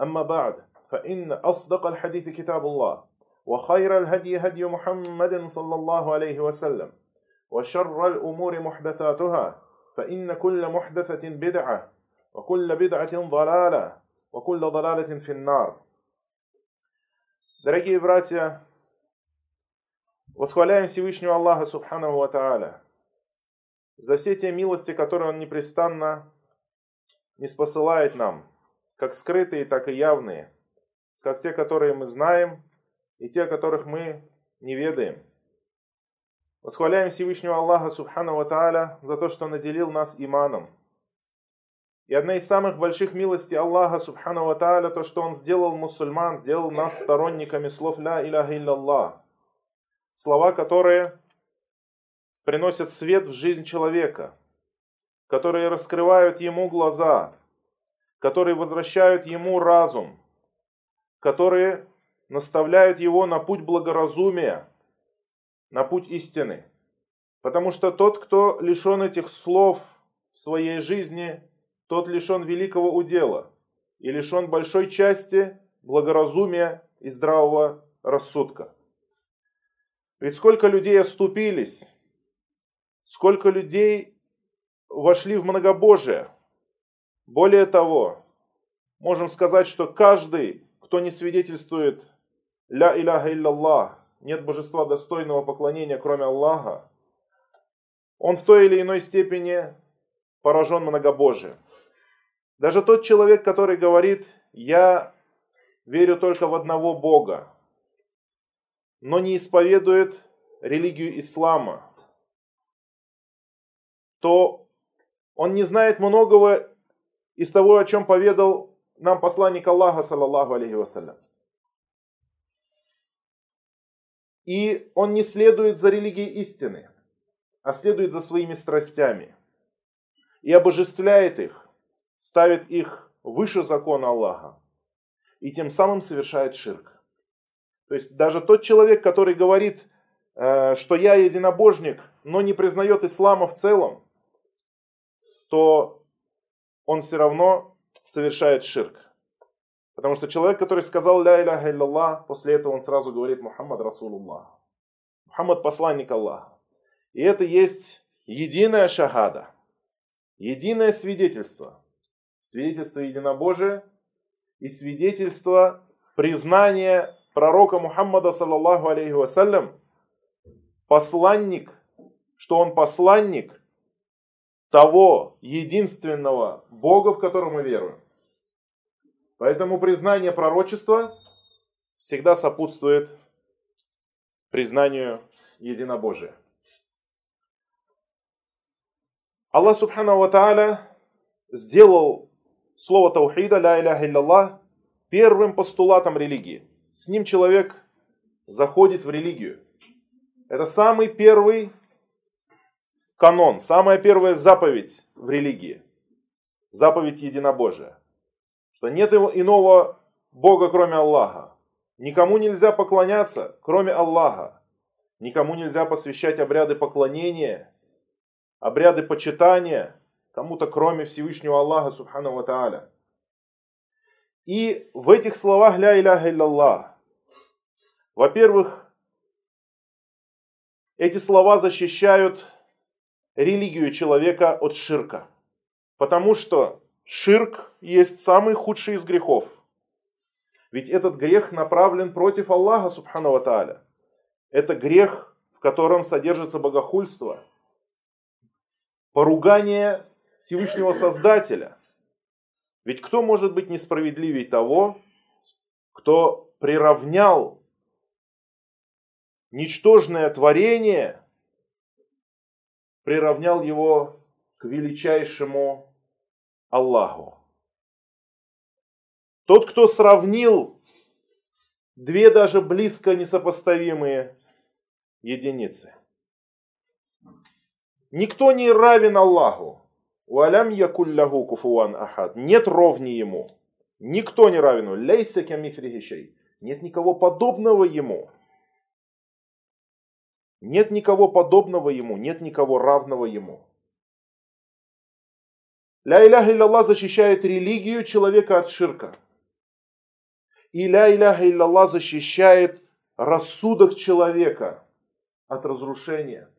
أما بعد فإن أصدق الحديث كتاب الله وخير الهدي هدي محمد صلى الله عليه وسلم وشر الأمور محدثاتها فإن كل محدثة بدعة وكل بدعة ضلالة وكل ضلالة في النار Дорогие братья, восхваляем Всевышнего Аллаха Субхану Ва Тааля за все те милости, которые Он непрестанно не спосылает нам, как скрытые, так и явные, как те, которые мы знаем, и те, о которых мы не ведаем. Восхваляем Всевышнего Аллаха Субхану Ва Тааля за то, что наделил нас иманом. И одна из самых больших милостей Аллаха Субхану Ва Тааля, то, что Он сделал мусульман, сделал нас сторонниками слов «Ля Иляха Илляллах». Слова, которые приносят свет в жизнь человека, которые раскрывают ему глаза, которые возвращают ему разум, которые наставляют его на путь благоразумия, на путь истины. Потому что тот, кто лишен этих слов в своей жизни, тот лишен великого удела и лишен большой части благоразумия и здравого рассудка. Ведь сколько людей оступились, сколько людей вошли в многобожие. Более того, можем сказать, что каждый, кто не свидетельствует «Ля иляха илляллах», нет божества достойного поклонения, кроме Аллаха, он в той или иной степени поражен многобожием. Даже тот человек, который говорит «Я верю только в одного Бога», но не исповедует религию ислама, то он не знает многого из того, о чем поведал нам посланник Аллаха, саллаллаху алейхи вассалям. И он не следует за религией истины, а следует за своими страстями. И обожествляет их, ставит их выше закона Аллаха. И тем самым совершает ширк. То есть даже тот человек, который говорит, э, что я единобожник, но не признает ислама в целом, то он все равно совершает ширк. Потому что человек, который сказал «Ля иляха илляллах», после этого он сразу говорит «Мухаммад Расулуллах». Мухаммад посланник Аллаха. И это есть единая шахада, единое свидетельство. Свидетельство единобожия и свидетельство признания пророка Мухаммада, саллаллаху алейхи вассалям, посланник, что он посланник того единственного Бога, в котором мы веруем. Поэтому признание пророчества всегда сопутствует признанию единобожия. Аллах Субхану Ва сделал слово Таухида, ля иляха илляллах, первым постулатом религии. С ним человек заходит в религию. Это самый первый канон, самая первая заповедь в религии. Заповедь единобожия. Что нет иного Бога, кроме Аллаха. Никому нельзя поклоняться, кроме Аллаха. Никому нельзя посвящать обряды поклонения, обряды почитания кому-то, кроме Всевышнего Аллаха, Субхану Ва Тааля. И в этих словах «Ля иляха илляллах», во-первых, эти слова защищают религию человека от ширка. Потому что ширк есть самый худший из грехов. Ведь этот грех направлен против Аллаха, субхану ва тааля. Это грех, в котором содержится богохульство, поругание Всевышнего Создателя. Ведь кто может быть несправедливей того, кто приравнял ничтожное творение, приравнял его к величайшему Аллаху. Тот, кто сравнил две даже близко несопоставимые единицы. Никто не равен Аллаху. Валям якуллаху куфуан ахад. Нет ровни ему. Никто не равен. Лейса камифрихишей. Нет никого подобного ему. Нет никого подобного ему, нет никого равного ему. Ля иляха илляллах защищает религию человека от ширка. И ля иляха илляллах защищает рассудок человека от разрушения.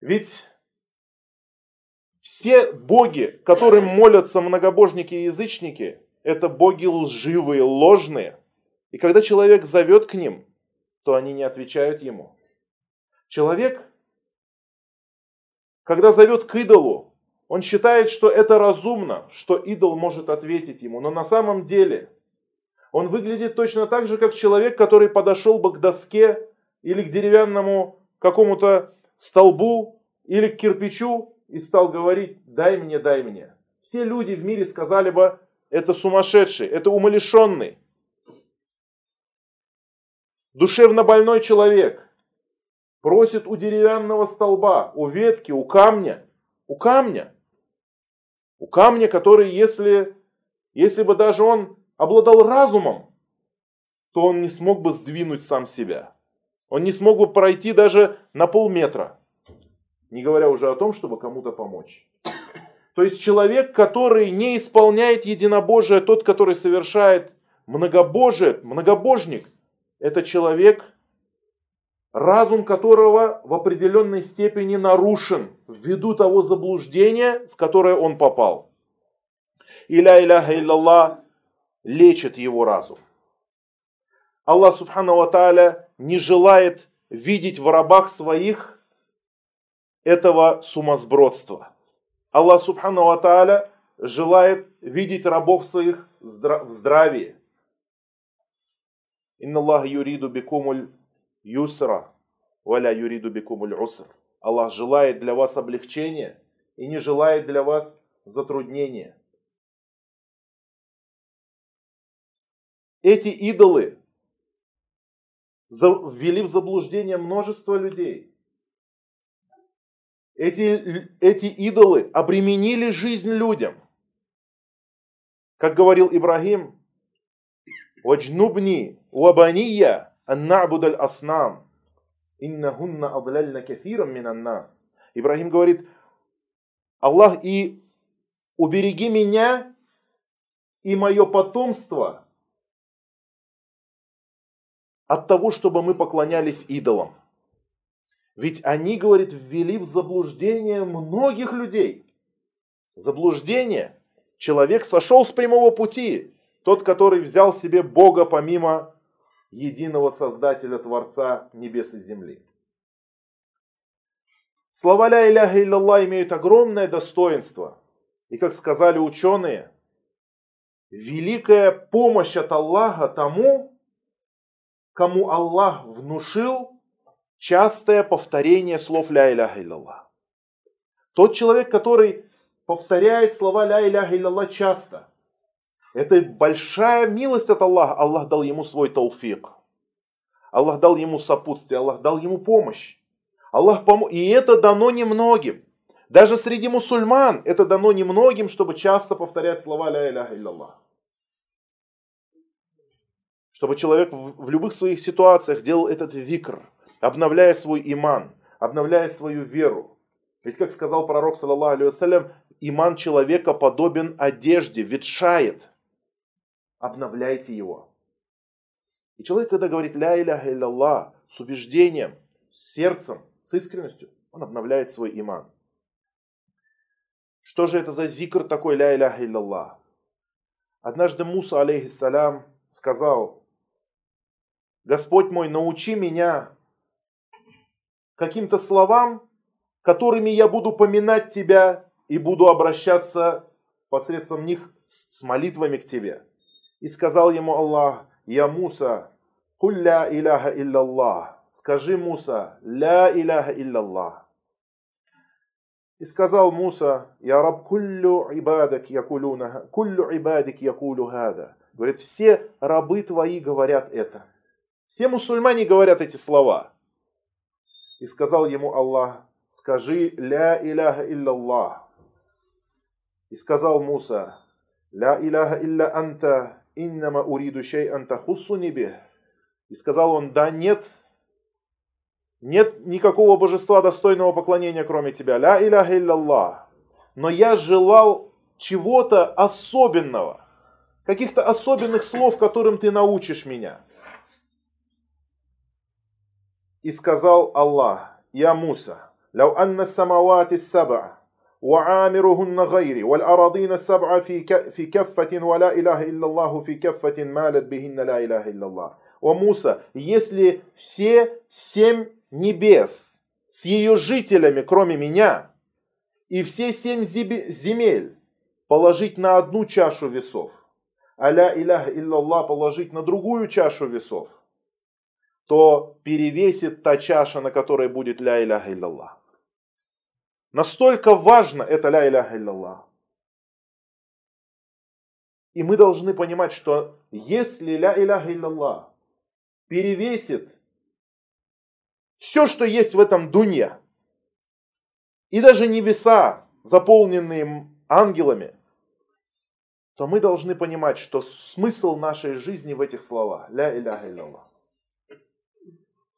Ведь все боги, которым молятся многобожники и язычники, это боги лживые, ложные. И когда человек зовет к ним, то они не отвечают ему. Человек, когда зовет к идолу, он считает, что это разумно, что идол может ответить ему. Но на самом деле он выглядит точно так же, как человек, который подошел бы к доске или к деревянному какому-то столбу или к кирпичу и стал говорить «дай мне, дай мне». Все люди в мире сказали бы «это сумасшедший, это умалишенный». Душевно больной человек просит у деревянного столба, у ветки, у камня, у камня у камня, который, если, если бы даже он обладал разумом, то он не смог бы сдвинуть сам себя. Он не смог бы пройти даже на полметра. Не говоря уже о том, чтобы кому-то помочь. То есть человек, который не исполняет единобожие, тот, который совершает многобожие, многобожник, это человек, разум которого в определенной степени нарушен ввиду того заблуждения, в которое он попал. Иля иляха иллаллах лечит его разум. Аллах Субхану Ва Тааля не желает видеть в рабах своих этого сумасбродства. Аллах Субхану Ва Тааля желает видеть рабов своих в здравии. Инна Аллах юриду бикумуль юсра, валя юриду бикумуль уср. Аллах желает для вас облегчения и не желает для вас затруднения. Эти идолы ввели в заблуждение множество людей. Эти, эти идолы обременили жизнь людям. Как говорил Ибрагим, «Ваджнубни уабания «Аннабуд аль-аснам, иннахунна адлальна кафирам минан нас». Ибрагим говорит, Аллах, и убереги меня и мое потомство от того, чтобы мы поклонялись идолам. Ведь они, говорит, ввели в заблуждение многих людей. Заблуждение. Человек сошел с прямого пути. Тот, который взял себе Бога помимо единого Создателя Творца небес и земли. Слова «Ля иляха илляллах» имеют огромное достоинство. И, как сказали ученые, великая помощь от Аллаха тому, кому Аллах внушил частое повторение слов «Ля иляха илляллах». Тот человек, который повторяет слова «Ля иляха илляллах» часто – это большая милость от Аллаха. Аллах дал ему свой тауфик. Аллах дал ему сопутствие, Аллах дал ему помощь. Аллах пом... И это дано немногим. Даже среди мусульман это дано немногим, чтобы часто повторять слова «Ля иляха илляллах». Чтобы человек в любых своих ситуациях делал этот викр, обновляя свой иман, обновляя свою веру. Ведь, как сказал пророк, саллаллаху алейhi иман человека подобен одежде, ветшает обновляйте его. И человек, когда говорит «Ля иляха илляллах» с убеждением, с сердцем, с искренностью, он обновляет свой иман. Что же это за зикр такой «Ля иляха илляллах»? Однажды Муса, алейхиссалям, сказал, Господь мой, научи меня каким-то словам, которыми я буду поминать Тебя и буду обращаться посредством них с молитвами к Тебе. И сказал ему Аллах, Я Муса, кулля иляха илляллах. Скажи, Муса, ля иляха илляллах. И сказал Муса, Я раб куллю ибадак якулюна, куллю ибадик якулю хада. Говорит, все рабы твои говорят это. Все мусульмане говорят эти слова. И сказал ему Аллах, скажи ля иляха илляллах. И сказал Муса, ля иляха илля анта, иннама уриду шей антахуссу небе. И сказал он, да нет, нет никакого божества достойного поклонения, кроме тебя. Ля иляха илляллах. Но я желал чего-то особенного, каких-то особенных слов, которым ты научишь меня. И сказал Аллах, я Муса, ляу анна самавати саба, وعامرهن غيري والأراضين السبع في في كفة ولا إله إلا الله في كفة مالت بهن لا إله إلا الله. О Муса, если все семь небес с ее жителями, кроме меня, и все семь земель положить на одну чашу весов, аля иляха иллаллах положить на другую чашу весов, то перевесит та чаша, на которой будет ля иляха иллаллах. Настолько важно это ля иляха иллаллах. И мы должны понимать, что если ля иляха иллаллах перевесит все, что есть в этом дуне. И даже небеса, заполненные ангелами, то мы должны понимать, что смысл нашей жизни в этих словах. Ля иляха илляллах.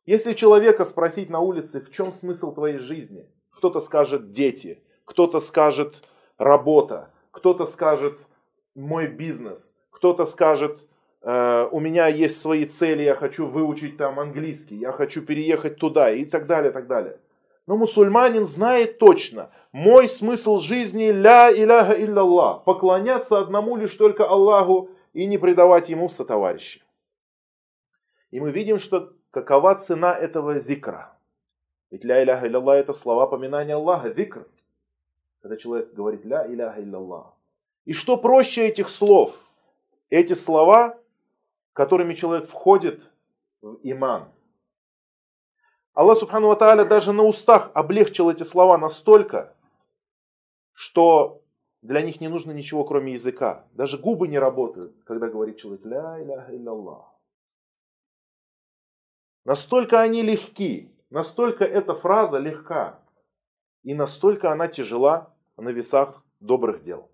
Если человека спросить на улице, в чем смысл твоей жизни, кто-то скажет дети, кто-то скажет работа, кто-то скажет мой бизнес, кто-то скажет Э, у меня есть свои цели, я хочу выучить там английский, я хочу переехать туда и так далее, так далее. Но мусульманин знает точно, мой смысл жизни ля иляха илляллах, поклоняться одному лишь только Аллаху и не предавать ему в сотоварищи. И мы видим, что какова цена этого зикра. Ведь ля иляха илляллах это слова поминания Аллаха, зикр. Когда человек говорит ля иляха илляллах. И что проще этих слов? Эти слова которыми человек входит в иман. Аллах Субхану Ва даже на устах облегчил эти слова настолько, что для них не нужно ничего, кроме языка. Даже губы не работают, когда говорит человек «Ля илляллах». Настолько они легки, настолько эта фраза легка, и настолько она тяжела на весах добрых дел.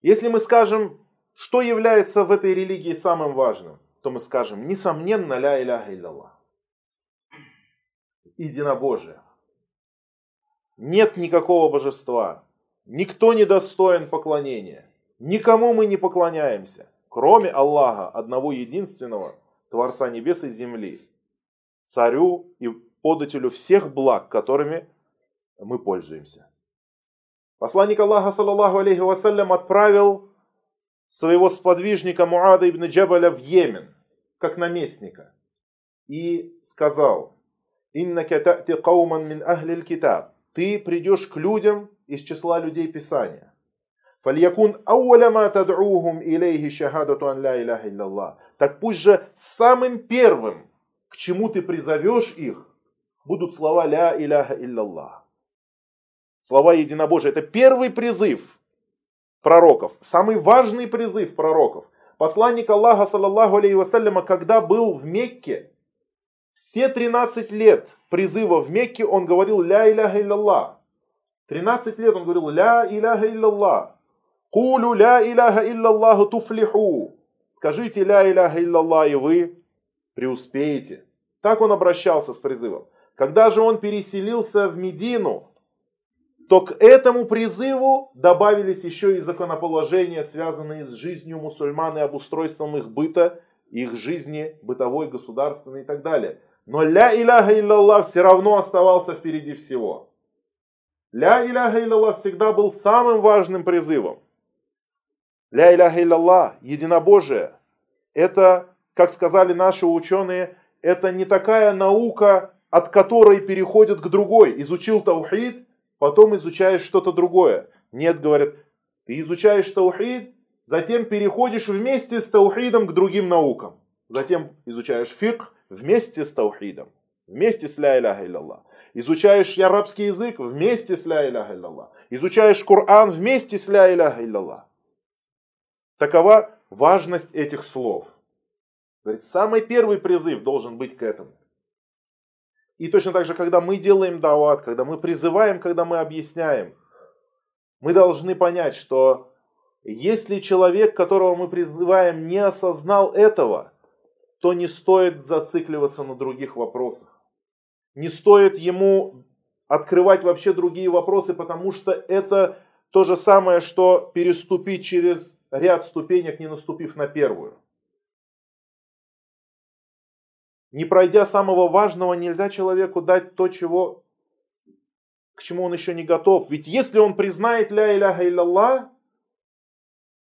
Если мы скажем, что является в этой религии самым важным, то мы скажем, несомненно, ля иляха илляллах. Единобожие. Нет никакого божества. Никто не достоин поклонения. Никому мы не поклоняемся, кроме Аллаха, одного единственного, Творца небес и земли, царю и подателю всех благ, которыми мы пользуемся. Посланник Аллаха, саллаллаху алейхи вассалям, отправил своего сподвижника Муада ибн Джабаля в Йемен, как наместника, и сказал, «Иннака та'ти кауман мин ахли китаб» Ты придешь к людям из числа людей Писания. «Фальякун ауля тад'ухум илейхи шахадату ан ла иляха илляллах» Так пусть же самым первым, к чему ты призовешь их, будут слова «Ля иляха илляллах». Слова единобожия – это первый призыв пророков, самый важный призыв пророков. Посланник Аллаха, саллаллаху алейхи вассаляма, когда был в Мекке, все 13 лет призыва в Мекке он говорил «Ля иляха илляллах». 13 лет он говорил «Ля иляха илляллах». «Кулю ля иляха илляллаху туфлиху». Скажите «Ля иляха илляллах» и вы преуспеете. Так он обращался с призывом. Когда же он переселился в Медину, то к этому призыву добавились еще и законоположения, связанные с жизнью мусульман и обустройством их быта, их жизни бытовой, государственной и так далее. Но ля иляха илляллах все равно оставался впереди всего. Ля иляха илляллах всегда был самым важным призывом. Ля иляха илляллах, единобожие, это, как сказали наши ученые, это не такая наука, от которой переходит к другой. Изучил таухид, потом изучаешь что-то другое. Нет, говорят, ты изучаешь таухид, затем переходишь вместе с таухидом к другим наукам. Затем изучаешь фикх вместе с таухидом, вместе с ля иляха илляллах. Изучаешь арабский язык вместе с ля иляха илляллах. Изучаешь Коран вместе с ля иляха илляллах. Такова важность этих слов. Говорит, самый первый призыв должен быть к этому. И точно так же, когда мы делаем дават, когда мы призываем, когда мы объясняем, мы должны понять, что если человек, которого мы призываем, не осознал этого, то не стоит зацикливаться на других вопросах. Не стоит ему открывать вообще другие вопросы, потому что это то же самое, что переступить через ряд ступенек, не наступив на первую. Не пройдя самого важного, нельзя человеку дать то, чего, к чему он еще не готов. Ведь если он признает ля иляха илляллах,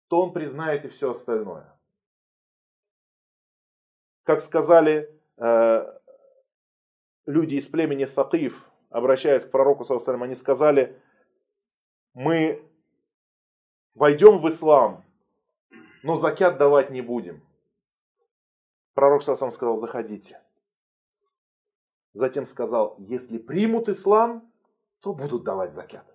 то он признает и все остальное. Как сказали э, люди из племени Факиф, обращаясь к пророку, они сказали, мы войдем в ислам, но закят давать не будем. Пророк сам сказал, заходите. Затем сказал, если примут ислам, то будут давать закят.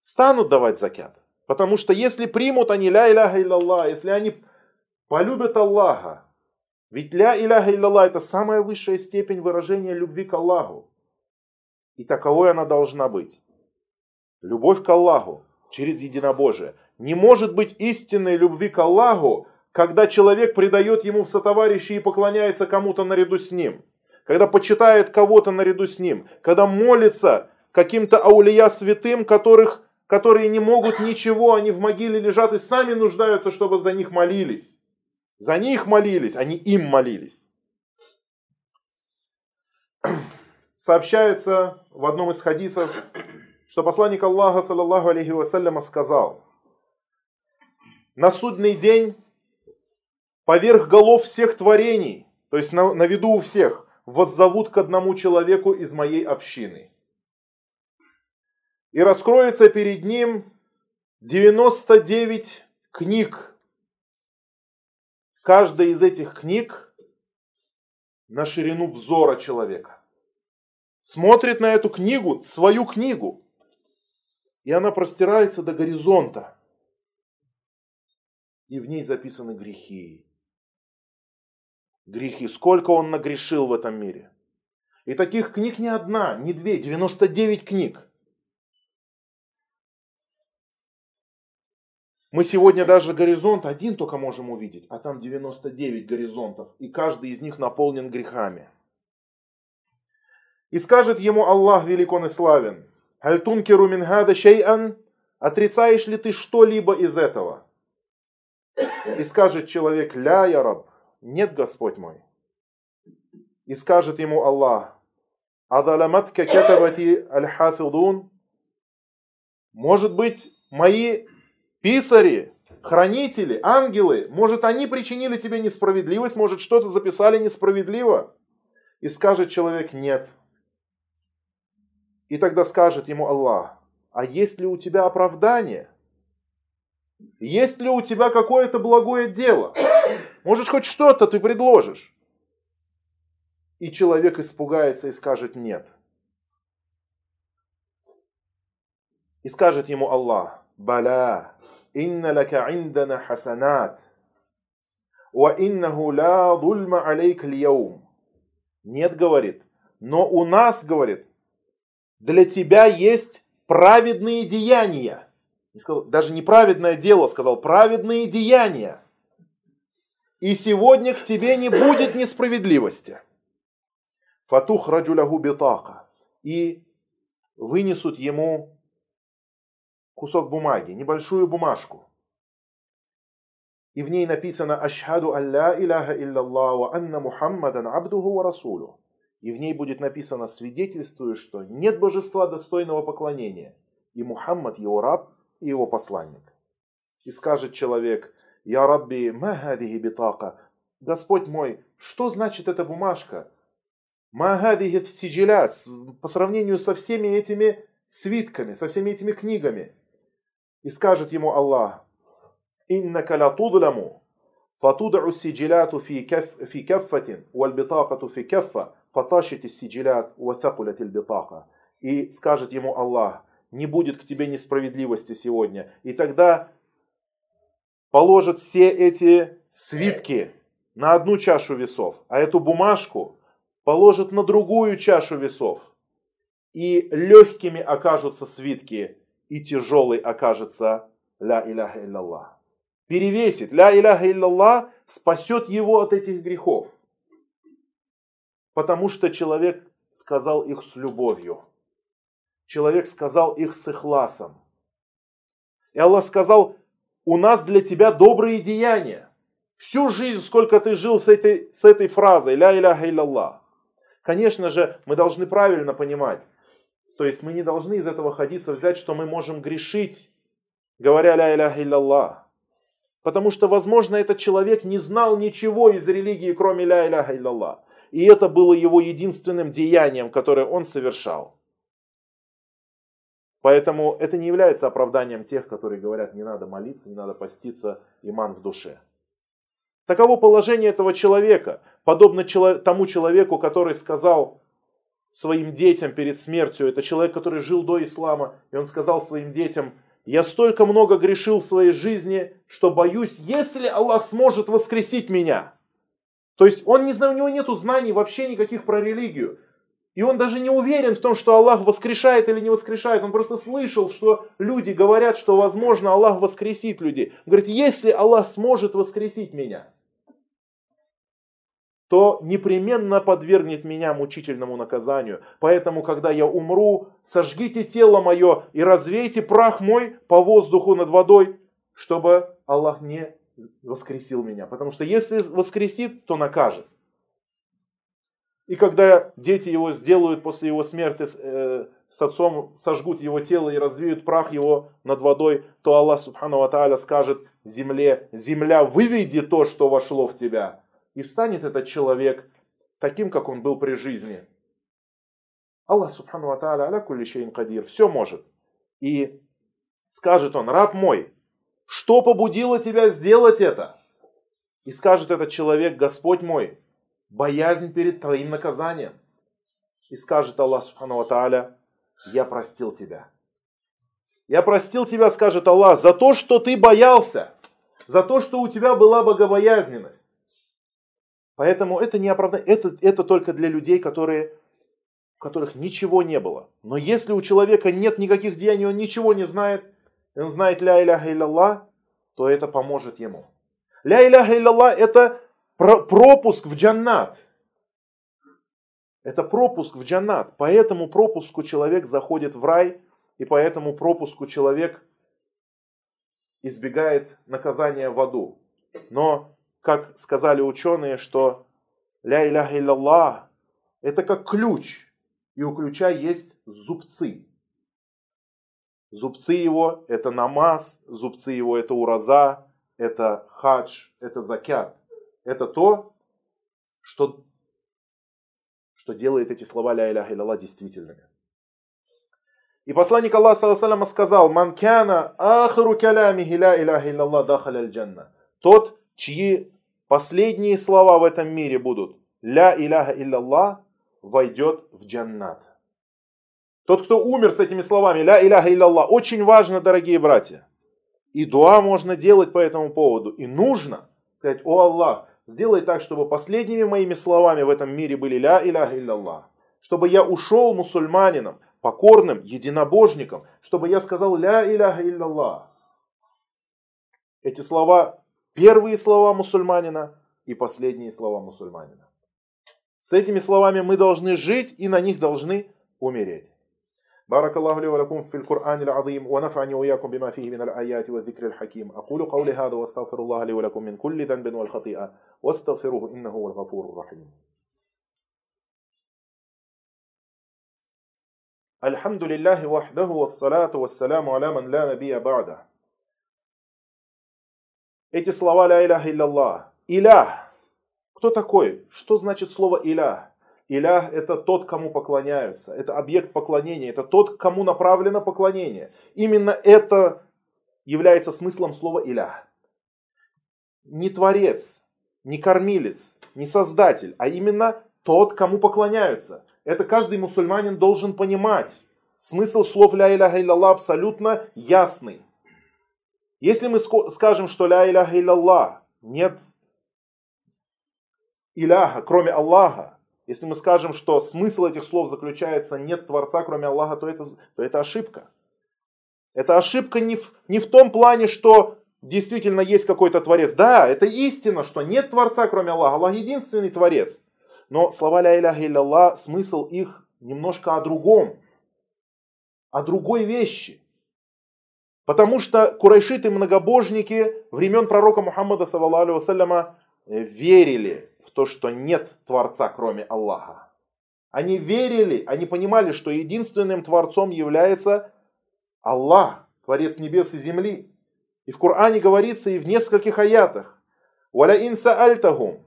Станут давать закят. Потому что если примут они ля иляха илляллах, если они полюбят Аллаха, ведь ля иляха илляллах это самая высшая степень выражения любви к Аллаху. И таковой она должна быть. Любовь к Аллаху через единобожие. Не может быть истинной любви к Аллаху, когда человек предает ему в сотоварищи и поклоняется кому-то наряду с ним. Когда почитает кого-то наряду с ним. Когда молится каким-то аулия святым, которых, которые не могут ничего, они в могиле лежат и сами нуждаются, чтобы за них молились. За них молились, они им молились. Сообщается в одном из хадисов, что посланник Аллаха, саллаллаху алейхи вассаляма, сказал, на судный день поверх голов всех творений, то есть на, на виду у всех, воззовут к одному человеку из моей общины. И раскроется перед ним 99 книг, Каждая из этих книг на ширину взора человека. Смотрит на эту книгу, свою книгу, и она простирается до горизонта. И в ней записаны грехи. Грехи. Сколько он нагрешил в этом мире. И таких книг не одна, не две, 99 книг. Мы сегодня даже горизонт один только можем увидеть, а там 99 горизонтов, и каждый из них наполнен грехами. И скажет ему Аллах велик он и славен, «Хальтункеру мингада шей'ан» Отрицаешь ли ты что-либо из этого? И скажет человек, «Ля, я раб, нет, Господь мой». И скажет ему Аллах, «Адаламатка катабати аль-хафидун» Может быть, мои писари, хранители, ангелы, может, они причинили тебе несправедливость, может, что-то записали несправедливо. И скажет человек нет. И тогда скажет ему Аллах, а есть ли у тебя оправдание? Есть ли у тебя какое-то благое дело? Может, хоть что-то ты предложишь? И человек испугается и скажет нет. И скажет ему Аллах, «Бала, инна лака индана хасанат, ва иннаху ла дульма алейк льяум». Нет, говорит, но у нас, говорит, для тебя есть праведные деяния. Не сказал, даже не праведное дело, сказал, праведные деяния. И сегодня к тебе не будет несправедливости. Фатух раджулягу битака. И вынесут ему кусок бумаги, небольшую бумажку. И в ней написано «Ашхаду алля иляха илляллах ва анна Мухаммадан абдуху ва расулю» и в ней будет написано «свидетельствую, что нет божества достойного поклонения, и Мухаммад его раб и его посланник». И скажет человек «Я Рабби, махадихи битака, Господь мой, что значит эта бумажка? Магадихи сижилят, по сравнению со всеми этими свитками, со всеми этими книгами». И скажет ему Аллах «Инна ля тудляму, фатудау сижиляту фи каффатин, валь битакату фи каффа» фаташити сиджилят уафакулят битака. И скажет ему Аллах, не будет к тебе несправедливости сегодня. И тогда положит все эти свитки на одну чашу весов, а эту бумажку положит на другую чашу весов. И легкими окажутся свитки, и тяжелый окажется ля иляха илляллах. Перевесит ля иляха илляллах спасет его от этих грехов. Потому что человек сказал их с любовью. Человек сказал их с ихласом. И Аллах сказал, у нас для тебя добрые деяния. Всю жизнь, сколько ты жил с этой, с этой фразой, ля иляха илляллах. Конечно же, мы должны правильно понимать. То есть мы не должны из этого хадиса взять, что мы можем грешить, говоря ля иляха илляллах. Потому что, возможно, этот человек не знал ничего из религии, кроме ля иляха илляллах. И это было его единственным деянием, которое он совершал. Поэтому это не является оправданием тех, которые говорят, не надо молиться, не надо поститься, иман в душе. Таково положение этого человека, подобно тому человеку, который сказал своим детям перед смертью, это человек, который жил до ислама, и он сказал своим детям – я столько много грешил в своей жизни, что боюсь, если Аллах сможет воскресить меня. То есть он не знает, у него нет знаний вообще никаких про религию. И он даже не уверен в том, что Аллах воскрешает или не воскрешает. Он просто слышал, что люди говорят, что возможно Аллах воскресит людей. Он говорит, если Аллах сможет воскресить меня, то непременно подвергнет меня мучительному наказанию. Поэтому, когда я умру, сожгите тело мое и развейте прах мой по воздуху над водой, чтобы Аллах не воскресил меня. Потому что если воскресит, то накажет. И когда дети его сделают после его смерти э, с отцом, сожгут его тело и развеют прах его над водой, то Аллах, субхану ва скажет земле, земля, выведи то, что вошло в тебя и встанет этот человек таким, как он был при жизни. Аллах Субхану Тааля аля кадир, все может. И скажет он, раб мой, что побудило тебя сделать это? И скажет этот человек, Господь мой, боязнь перед твоим наказанием. И скажет Аллах Субхану Тааля, я простил тебя. Я простил тебя, скажет Аллах, за то, что ты боялся, за то, что у тебя была богобоязненность. Поэтому это не оправдание, это, это только для людей, которые, у которых ничего не было. Но если у человека нет никаких деяний, он ничего не знает, он знает ля иляха илляллах, то это поможет ему. Ля иляха илляллах это пропуск в джаннат. Это пропуск в джаннат. По этому пропуску человек заходит в рай, и по этому пропуску человек избегает наказания в аду. Но как сказали ученые, что ля иляха илляллах это как ключ, и у ключа есть зубцы. Зубцы его – это намаз, зубцы его – это ураза, это хадж, это закят. Это то, что, что делает эти слова ля иляха илляллах действительными. И посланник Аллаха сказал, «Ман кяна ахру калямихи ля иляха джанна». Тот, чьи последние слова в этом мире будут «Ля иляха илляллах» войдет в джаннат. Тот, кто умер с этими словами «Ля иляха илляллах», очень важно, дорогие братья. И дуа можно делать по этому поводу. И нужно сказать, о Аллах, сделай так, чтобы последними моими словами в этом мире были «Ля иляха илляллах». Чтобы я ушел мусульманином, покорным, единобожником, чтобы я сказал «Ля иляха илляллах». Эти слова Первые слова мусульманина и последние слова мусульманина. С этими словами мы должны жить и на них должны умереть. بارك الله لي ولكم في القرآن العظيم ونفعني وإياكم بما فيه من الآيات والذكر الحكيم أقول قولي هذا واستغفر الله لي ولكم من كل ذنب والخطيئة واستغفروه إنه هو الغفور الرحيم الحمد لله وحده والصلاة والسلام على من لا نبي بعده. Эти слова ля иляха илляллах. Илях. Кто такой? Что значит слово илях? Илях – это тот, кому поклоняются. Это объект поклонения. Это тот, кому направлено поклонение. Именно это является смыслом слова илях. Не творец, не кормилец, не создатель, а именно тот, кому поклоняются. Это каждый мусульманин должен понимать. Смысл слов ля иляха илляллах абсолютно ясный. Если мы скажем, что ля иляха илляллах, нет иляха, кроме Аллаха, если мы скажем, что смысл этих слов заключается нет Творца, кроме Аллаха, то это, то это ошибка. Это ошибка не в, не в том плане, что действительно есть какой-то Творец. Да, это истина, что нет Творца, кроме Аллаха. Аллах единственный Творец. Но слова ля иляха илля смысл их немножко о другом. О другой вещи. Потому что курайшиты многобожники времен пророка Мухаммада, саллаллаху верили в то, что нет Творца, кроме Аллаха. Они верили, они понимали, что единственным Творцом является Аллах, Творец небес и земли. И в Коране говорится и в нескольких аятах. «Валя инса альтахум».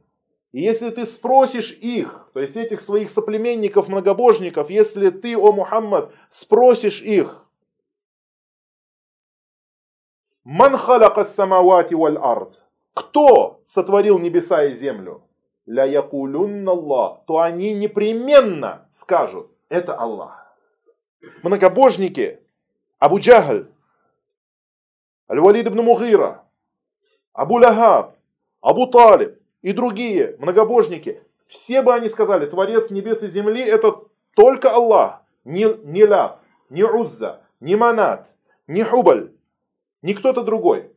И если ты спросишь их, то есть этих своих соплеменников, многобожников, если ты, о Мухаммад, спросишь их, «Ман халяка самавати валь ард» кто сотворил небеса и землю? Ля якулюнна Аллах, то они непременно скажут, это Аллах. Многобожники, Абу Джагль, Аль-Валид ибн Мугира, Абу Лахаб, Абу Талиб и другие многобожники, все бы они сказали, Творец небес и земли это только Аллах, не, не Лат, не Узза, не Манат, не Хубаль, не кто-то другой,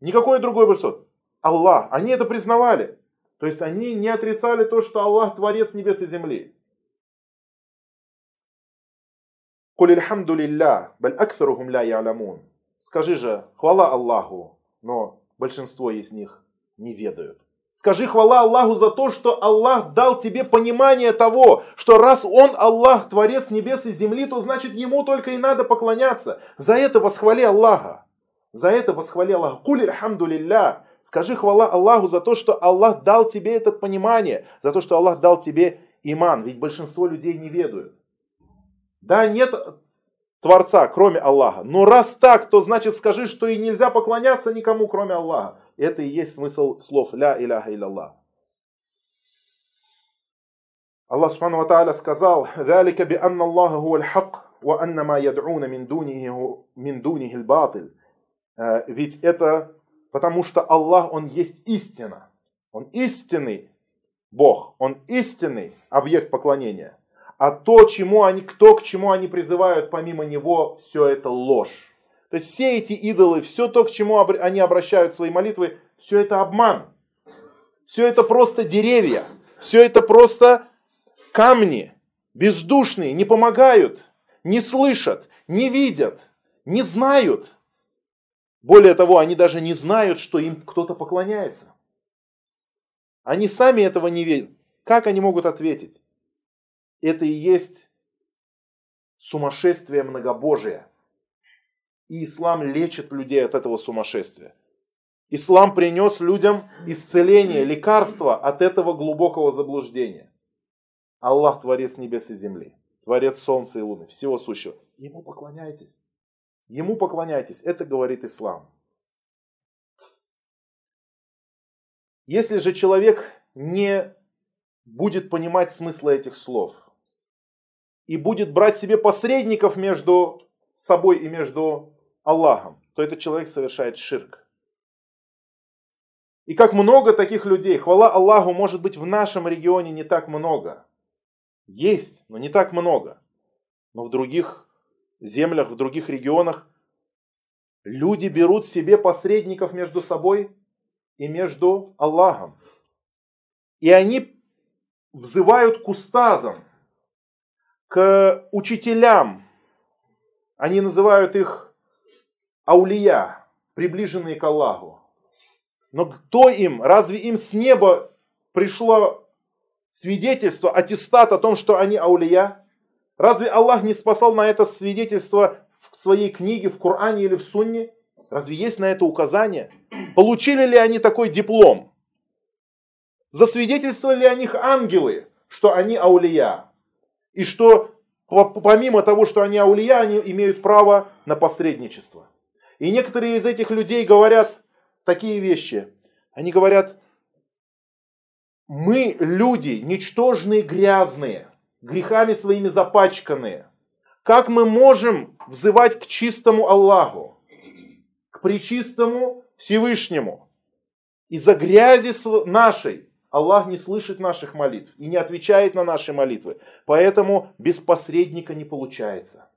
никакое другое божество. Аллах. Они это признавали. То есть они не отрицали то, что Аллах творец небес и земли. Скажи же, хвала Аллаху, но большинство из них не ведают. Скажи хвала Аллаху за то, что Аллах дал тебе понимание того, что раз Он Аллах, Творец небес и земли, то значит Ему только и надо поклоняться. За это восхвали Аллаха. За это восхвали Аллаха. Куль альхамду Скажи хвала Аллаху за то, что Аллах дал тебе это понимание, за то, что Аллах дал тебе иман. Ведь большинство людей не ведают. Да, нет Творца, кроме Аллаха. Но раз так, то значит скажи, что и нельзя поклоняться никому, кроме Аллаха. Это и есть смысл слов «Ля иляха илlallah». Аллах Субхану Ва сказал «ذَلِكَ بِأَنَّ اللَّهَ هُوَ الْحَقِّ وَأَنَّ مَا يَدْعُونَ مِن دُونِهِ, مِن دُونِهِ الْبَاطِلِ Ведь это Потому что Аллах, Он есть истина. Он истинный Бог. Он истинный объект поклонения. А то, чему они, кто к чему они призывают помимо Него, все это ложь. То есть все эти идолы, все то, к чему они обращают свои молитвы, все это обман. Все это просто деревья. Все это просто камни, бездушные, не помогают, не слышат, не видят, не знают. Более того, они даже не знают, что им кто-то поклоняется. Они сами этого не видят. Как они могут ответить? Это и есть сумасшествие многобожия. И ислам лечит людей от этого сумасшествия. Ислам принес людям исцеление, лекарство от этого глубокого заблуждения. Аллах творец небес и земли, творец солнца и луны, всего сущего. Ему поклоняйтесь. Ему поклоняйтесь. Это говорит ислам. Если же человек не будет понимать смысла этих слов и будет брать себе посредников между собой и между Аллахом, то этот человек совершает ширк. И как много таких людей, хвала Аллаху, может быть в нашем регионе не так много. Есть, но не так много. Но в других землях, в других регионах, люди берут себе посредников между собой и между Аллахом. И они взывают к устазам, к учителям. Они называют их аулия, приближенные к Аллаху. Но кто им? Разве им с неба пришло свидетельство, аттестат о том, что они аулия? Разве Аллах не спасал на это свидетельство в своей книге, в Коране или в Сунне? Разве есть на это указание? Получили ли они такой диплом? Засвидетельствовали ли о них ангелы, что они аулия? И что помимо того, что они аулия, они имеют право на посредничество. И некоторые из этих людей говорят такие вещи. Они говорят, мы люди ничтожные, грязные, грехами своими запачканные. Как мы можем взывать к чистому Аллаху, к причистому Всевышнему? Из-за грязи нашей Аллах не слышит наших молитв и не отвечает на наши молитвы. Поэтому без посредника не получается.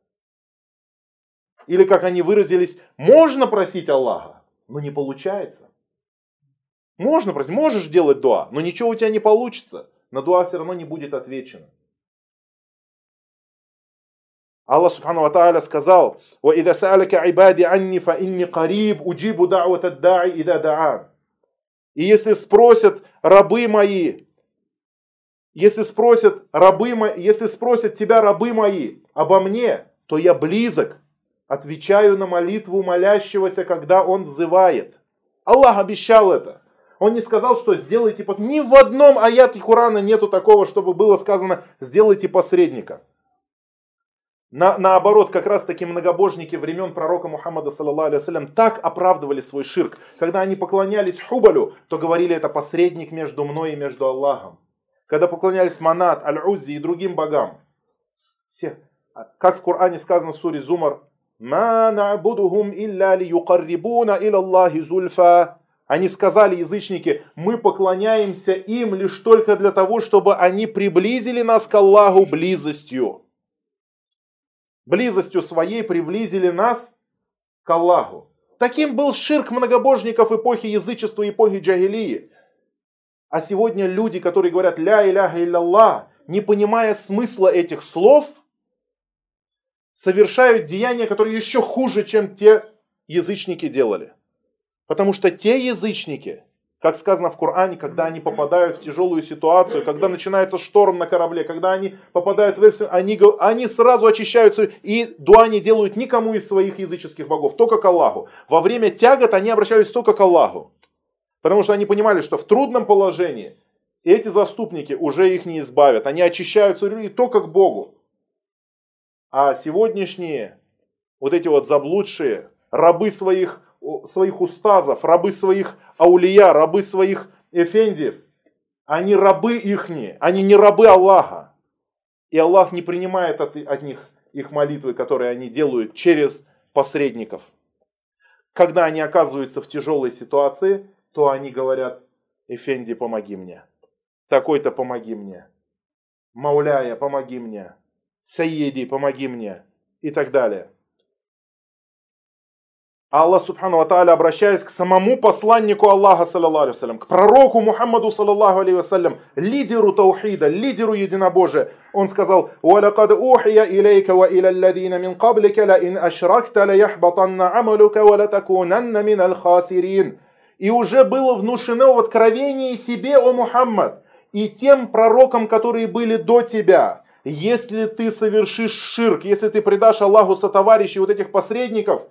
Или, как они выразились, можно просить Аллаха, но не получается. Можно просить, можешь делать дуа, но ничего у тебя не получится. На дуа все равно не будет отвечено. Аллах Субхану Ва Тааля сказал, وَإِذَا سَأَلَكَ عِبَادِ عَنِّي فَإِنِّي قَرِيبٌ أُجِيبُ دَعْوَةَ الدَّاعِ إِذَا دَعَانِ И если спросят рабы мои, если спросят рабы мои, если спросят тебя рабы мои обо мне, то я близок, отвечаю на молитву молящегося, когда он взывает. Аллах обещал это. Он не сказал, что сделайте посредника. Ни в одном аяте Курана нету такого, чтобы было сказано, сделайте посредника. На, наоборот, как раз таки многобожники времен пророка Мухаммада, саллаллаху так оправдывали свой ширк. Когда они поклонялись Хубалю, то говорили, это посредник между мной и между Аллахом. Когда поклонялись Манат, Аль-Уззи и другим богам. Все. Как в Коране сказано в суре Зумар, «Ма на'будухум илля ли юкаррибуна иля Аллахи зульфа». Они сказали, язычники, мы поклоняемся им лишь только для того, чтобы они приблизили нас к Аллаху близостью. Близостью своей приблизили нас к Аллаху. Таким был ширк многобожников эпохи язычества, эпохи джагилии. А сегодня люди, которые говорят «Ля иляха илlallah», не понимая смысла этих слов, совершают деяния, которые еще хуже, чем те язычники делали. Потому что те язычники, как сказано в Коране, когда они попадают в тяжелую ситуацию, когда начинается шторм на корабле, когда они попадают в экстрем, они, они сразу очищаются и дуа не делают никому из своих языческих богов, только к Аллаху. Во время тягот они обращались только к Аллаху. Потому что они понимали, что в трудном положении эти заступники уже их не избавят. Они очищаются и только к Богу. А сегодняшние вот эти вот заблудшие рабы своих своих устазов, рабы своих аулия, рабы своих эфендиев. Они рабы ихние, они не рабы Аллаха. И Аллах не принимает от, от них их молитвы, которые они делают через посредников. Когда они оказываются в тяжелой ситуации, то они говорят, Эфенди, помоги мне. Такой-то помоги мне. Мауляя, помоги мне. Саеди, помоги мне. И так далее. Аллах Субхану Ва обращаясь к самому посланнику Аллаха, саллаллаху к пророку Мухаммаду, саллаллаху алейхи вассалям, лидеру таухида, лидеру единобожия, он сказал, «Валакад أُوحِيَ илейка وَإِلَى الَّذِينَ алладина قَبْلِكَ каблика, أَشْرَكْتَ لَيَحْبَطَنَّ عَمَلُكَ وَلَتَكُونَنَّ مِنَ الْخَاسِرِينَ. И уже было внушено в откровении тебе, о Мухаммад, и тем пророкам, которые были до тебя, если ты совершишь ширк, если ты предашь Аллаху сотоварищей вот этих посредников,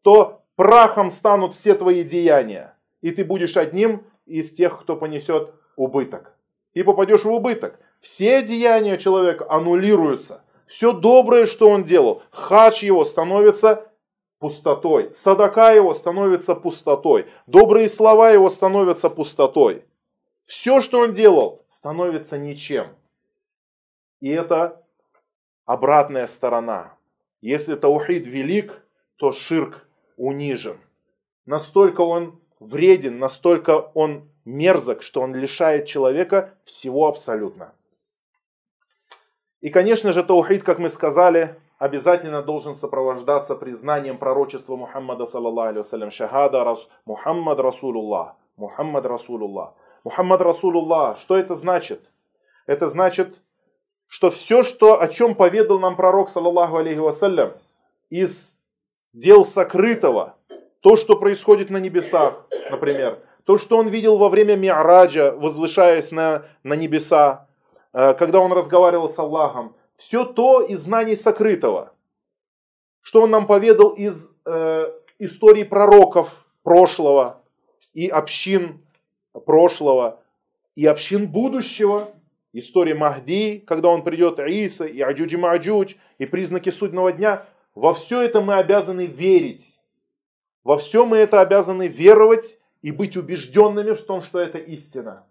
то прахом станут все твои деяния, и ты будешь одним из тех, кто понесет убыток. И попадешь в убыток. Все деяния человека аннулируются. Все доброе, что он делал, хадж его становится пустотой. Садака его становится пустотой. Добрые слова его становятся пустотой. Все, что он делал, становится ничем. И это обратная сторона. Если таухид велик, то ширк унижен. Настолько он вреден, настолько он мерзок, что он лишает человека всего абсолютно. И, конечно же, таухид, как мы сказали, обязательно должен сопровождаться признанием пророчества Мухаммада, саллаллаху алейhi шахада, рас, Мухаммад Расулуллах, Мухаммад Расулуллах. Мухаммад Расулуллах, что это значит? Это значит, что все, что, о чем поведал нам пророк, саллаллаху алейхи вассалям, из дел сокрытого, то, что происходит на небесах, например, то, что он видел во время Ми'раджа, возвышаясь на, на небеса, э, когда он разговаривал с Аллахом, все то из знаний сокрытого, что Он нам поведал из э, истории пророков прошлого и общин прошлого, и общин будущего, история Махди, когда он придет, Иса, и Аджуджи Маджудж, и признаки судного дня, во все это мы обязаны верить. Во все мы это обязаны веровать и быть убежденными в том, что это истина.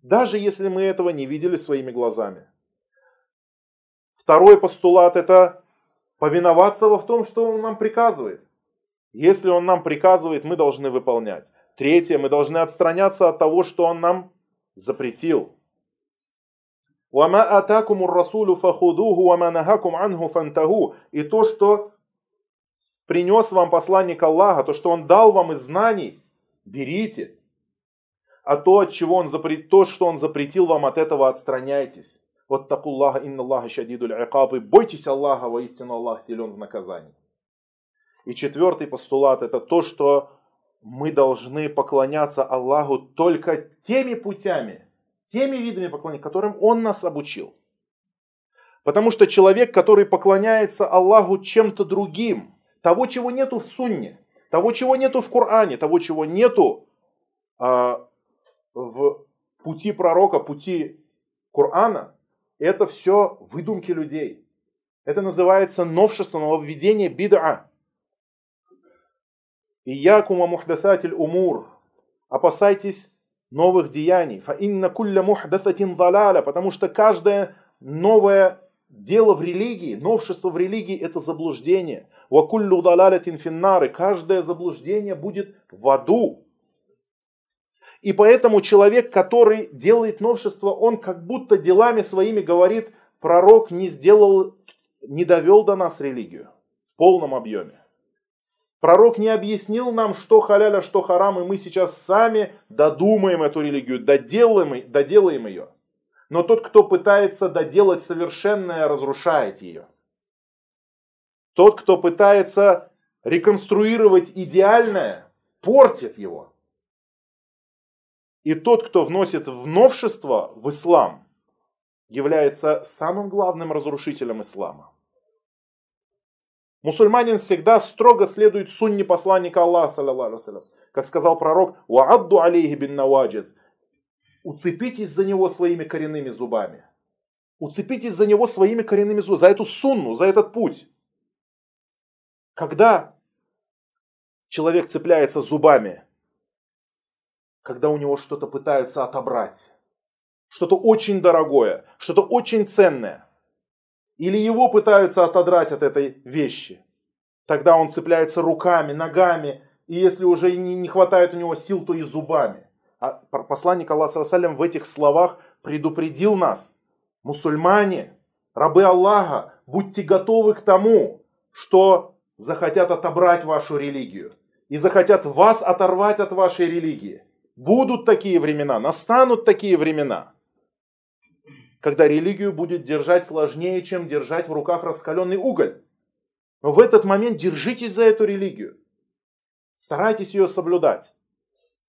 Даже если мы этого не видели своими глазами. Второй постулат – это повиноваться во в том, что он нам приказывает. Если он нам приказывает, мы должны выполнять. Третье, мы должны отстраняться от того, что он нам запретил. «Вама атакуму расулю фахудуху, вама нахакум анху фантаху». И то, что принес вам посланник Аллаха, то, что он дал вам из знаний, берите. А то, от чего он запрет, то, что он запретил вам, от этого отстраняйтесь. Вот такуллаха инна Аллаха шадидуль акабы. Бойтесь Аллаха, воистину Аллах силен в наказании. И четвертый постулат – это то, что мы должны поклоняться Аллаху только теми путями, теми видами поклонения, которым Он нас обучил. Потому что человек, который поклоняется Аллаху чем-то другим, того, чего нету в сунне, того, чего нету в Коране, того, чего нету а, в пути пророка, пути Корана, это все выдумки людей. Это называется новшество, нововведение бида. И якума мухдасатель умур. Опасайтесь новых деяний. Фа инна кулля мухдасатин далаля. Потому что каждое новое дело в религии, новшество в религии это заблуждение. Ва куллю далалятин финнары. Каждое заблуждение будет в аду. И поэтому человек, который делает новшество, он как будто делами своими говорит, пророк не сделал, не довел до нас религию в полном объеме. Пророк не объяснил нам, что халяля, что харам, и мы сейчас сами додумаем эту религию, доделаем, доделаем ее. Но тот, кто пытается доделать совершенное, разрушает ее. Тот, кто пытается реконструировать идеальное, портит его. И тот, кто вносит в новшество в ислам, является самым главным разрушителем ислама. Мусульманин всегда строго следует сунне посланника Аллаха, Как сказал пророк, «Ваадду алейхи бин наваджид». Уцепитесь за него своими коренными зубами. Уцепитесь за него своими коренными зубами, за эту сунну, за этот путь. Когда человек цепляется зубами, когда у него что-то пытаются отобрать, что-то очень дорогое, что-то очень ценное – или его пытаются отодрать от этой вещи. Тогда он цепляется руками, ногами, и если уже не, хватает у него сил, то и зубами. А посланник Аллаха в этих словах предупредил нас. Мусульмане, рабы Аллаха, будьте готовы к тому, что захотят отобрать вашу религию. И захотят вас оторвать от вашей религии. Будут такие времена, настанут такие времена когда религию будет держать сложнее, чем держать в руках раскаленный уголь. Но в этот момент держитесь за эту религию. Старайтесь ее соблюдать.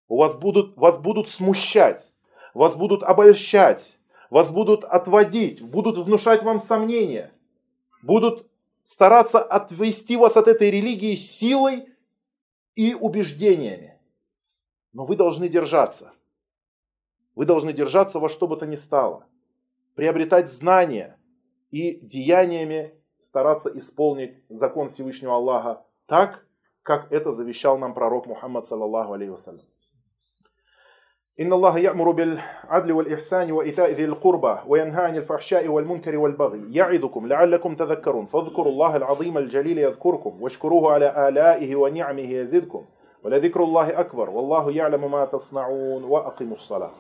У вас будут, вас будут смущать, вас будут обольщать, вас будут отводить, будут внушать вам сомнения, будут стараться отвести вас от этой религии силой и убеждениями. Но вы должны держаться. Вы должны держаться во что бы то ни стало приобретать знания и деяниями стараться исполнить закон Всевышнего Аллаха так, как это завещал нам пророк Мухаммад, саллаллаху алейхи вассалям. إن الله يأمر بالعدل والإحسان وإيتاء ذي القربى وينهى عن الفحشاء والمنكر والبغي يعظكم لعلكم تذكرون فاذكروا الله العظيم الجليل يذكركم واشكروه على آلائه ونعمه يزدكم ولذكر الله أكبر والله يعلم ما تصنعون وأقيموا الصلاة